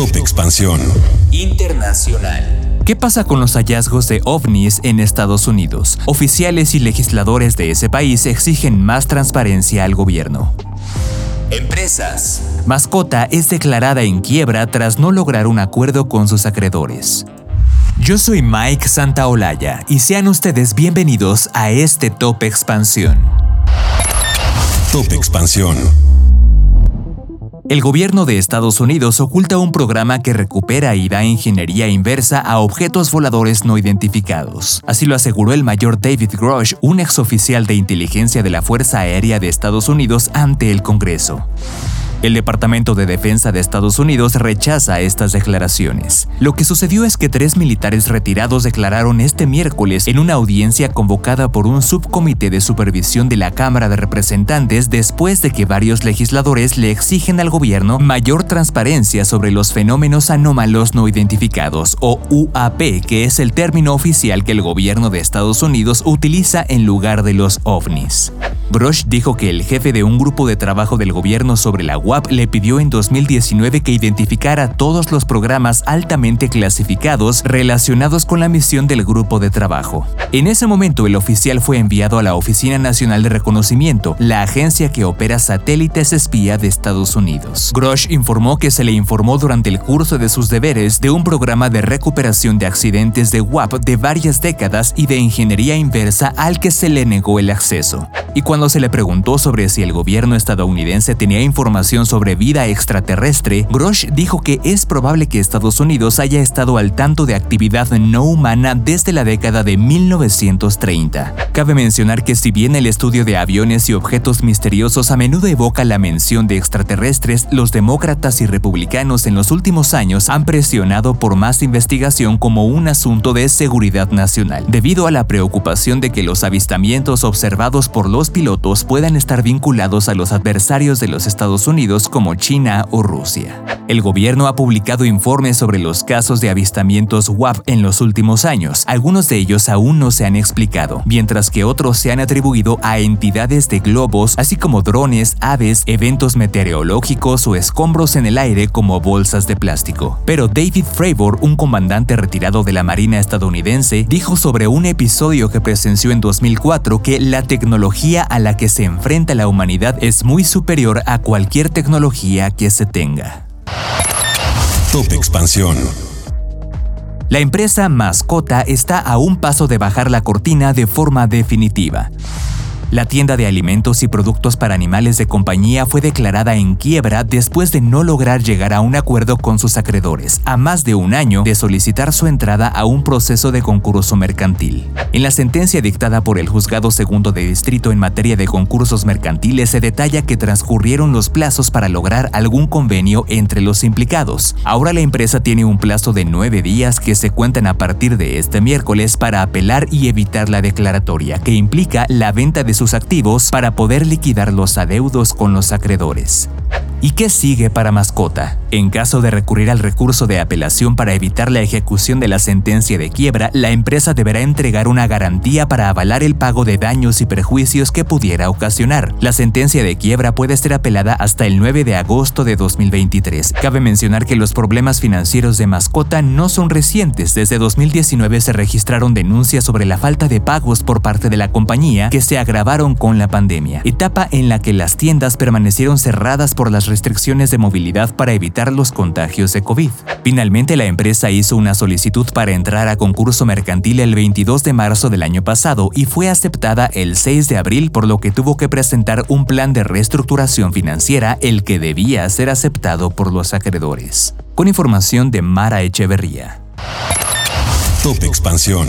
Top Expansión Internacional. ¿Qué pasa con los hallazgos de ovnis en Estados Unidos? Oficiales y legisladores de ese país exigen más transparencia al gobierno. Empresas. Mascota es declarada en quiebra tras no lograr un acuerdo con sus acreedores. Yo soy Mike Santaolalla y sean ustedes bienvenidos a este Top Expansión. Top Expansión. El gobierno de Estados Unidos oculta un programa que recupera y da ingeniería inversa a objetos voladores no identificados. Así lo aseguró el mayor David Grosh, un exoficial de inteligencia de la Fuerza Aérea de Estados Unidos ante el Congreso. El Departamento de Defensa de Estados Unidos rechaza estas declaraciones. Lo que sucedió es que tres militares retirados declararon este miércoles en una audiencia convocada por un subcomité de supervisión de la Cámara de Representantes después de que varios legisladores le exigen al gobierno mayor transparencia sobre los fenómenos anómalos no identificados, o UAP, que es el término oficial que el gobierno de Estados Unidos utiliza en lugar de los ovnis. Grosh dijo que el jefe de un grupo de trabajo del gobierno sobre la UAP le pidió en 2019 que identificara todos los programas altamente clasificados relacionados con la misión del grupo de trabajo. En ese momento, el oficial fue enviado a la Oficina Nacional de Reconocimiento, la agencia que opera satélites espía de Estados Unidos. Grosh informó que se le informó durante el curso de sus deberes de un programa de recuperación de accidentes de UAP de varias décadas y de ingeniería inversa al que se le negó el acceso. Y cuando se le preguntó sobre si el gobierno estadounidense tenía información sobre vida extraterrestre, Grosh dijo que es probable que Estados Unidos haya estado al tanto de actividad no humana desde la década de 1930. Cabe mencionar que si bien el estudio de aviones y objetos misteriosos a menudo evoca la mención de extraterrestres, los demócratas y republicanos en los últimos años han presionado por más investigación como un asunto de seguridad nacional, debido a la preocupación de que los avistamientos observados por los pilotos puedan estar vinculados a los adversarios de los Estados Unidos como China o Rusia. El gobierno ha publicado informes sobre los casos de avistamientos WAP en los últimos años. Algunos de ellos aún no se han explicado, mientras que otros se han atribuido a entidades de globos, así como drones, aves, eventos meteorológicos o escombros en el aire como bolsas de plástico. Pero David Fravor, un comandante retirado de la Marina estadounidense, dijo sobre un episodio que presenció en 2004 que la tecnología a la que se enfrenta la humanidad es muy superior a cualquier tecnología que se tenga. Top Expansión. La empresa Mascota está a un paso de bajar la cortina de forma definitiva. La tienda de alimentos y productos para animales de compañía fue declarada en quiebra después de no lograr llegar a un acuerdo con sus acreedores, a más de un año de solicitar su entrada a un proceso de concurso mercantil. En la sentencia dictada por el Juzgado Segundo de Distrito en materia de concursos mercantiles se detalla que transcurrieron los plazos para lograr algún convenio entre los implicados. Ahora la empresa tiene un plazo de nueve días que se cuentan a partir de este miércoles para apelar y evitar la declaratoria, que implica la venta de sus activos para poder liquidar los adeudos con los acreedores. ¿Y qué sigue para mascota? En caso de recurrir al recurso de apelación para evitar la ejecución de la sentencia de quiebra, la empresa deberá entregar una garantía para avalar el pago de daños y perjuicios que pudiera ocasionar. La sentencia de quiebra puede ser apelada hasta el 9 de agosto de 2023. Cabe mencionar que los problemas financieros de mascota no son recientes. Desde 2019 se registraron denuncias sobre la falta de pagos por parte de la compañía que se agravaron con la pandemia, etapa en la que las tiendas permanecieron cerradas por las restricciones de movilidad para evitar los contagios de COVID. Finalmente, la empresa hizo una solicitud para entrar a concurso mercantil el 22 de marzo del año pasado y fue aceptada el 6 de abril, por lo que tuvo que presentar un plan de reestructuración financiera, el que debía ser aceptado por los acreedores. Con información de Mara Echeverría. Top Expansión.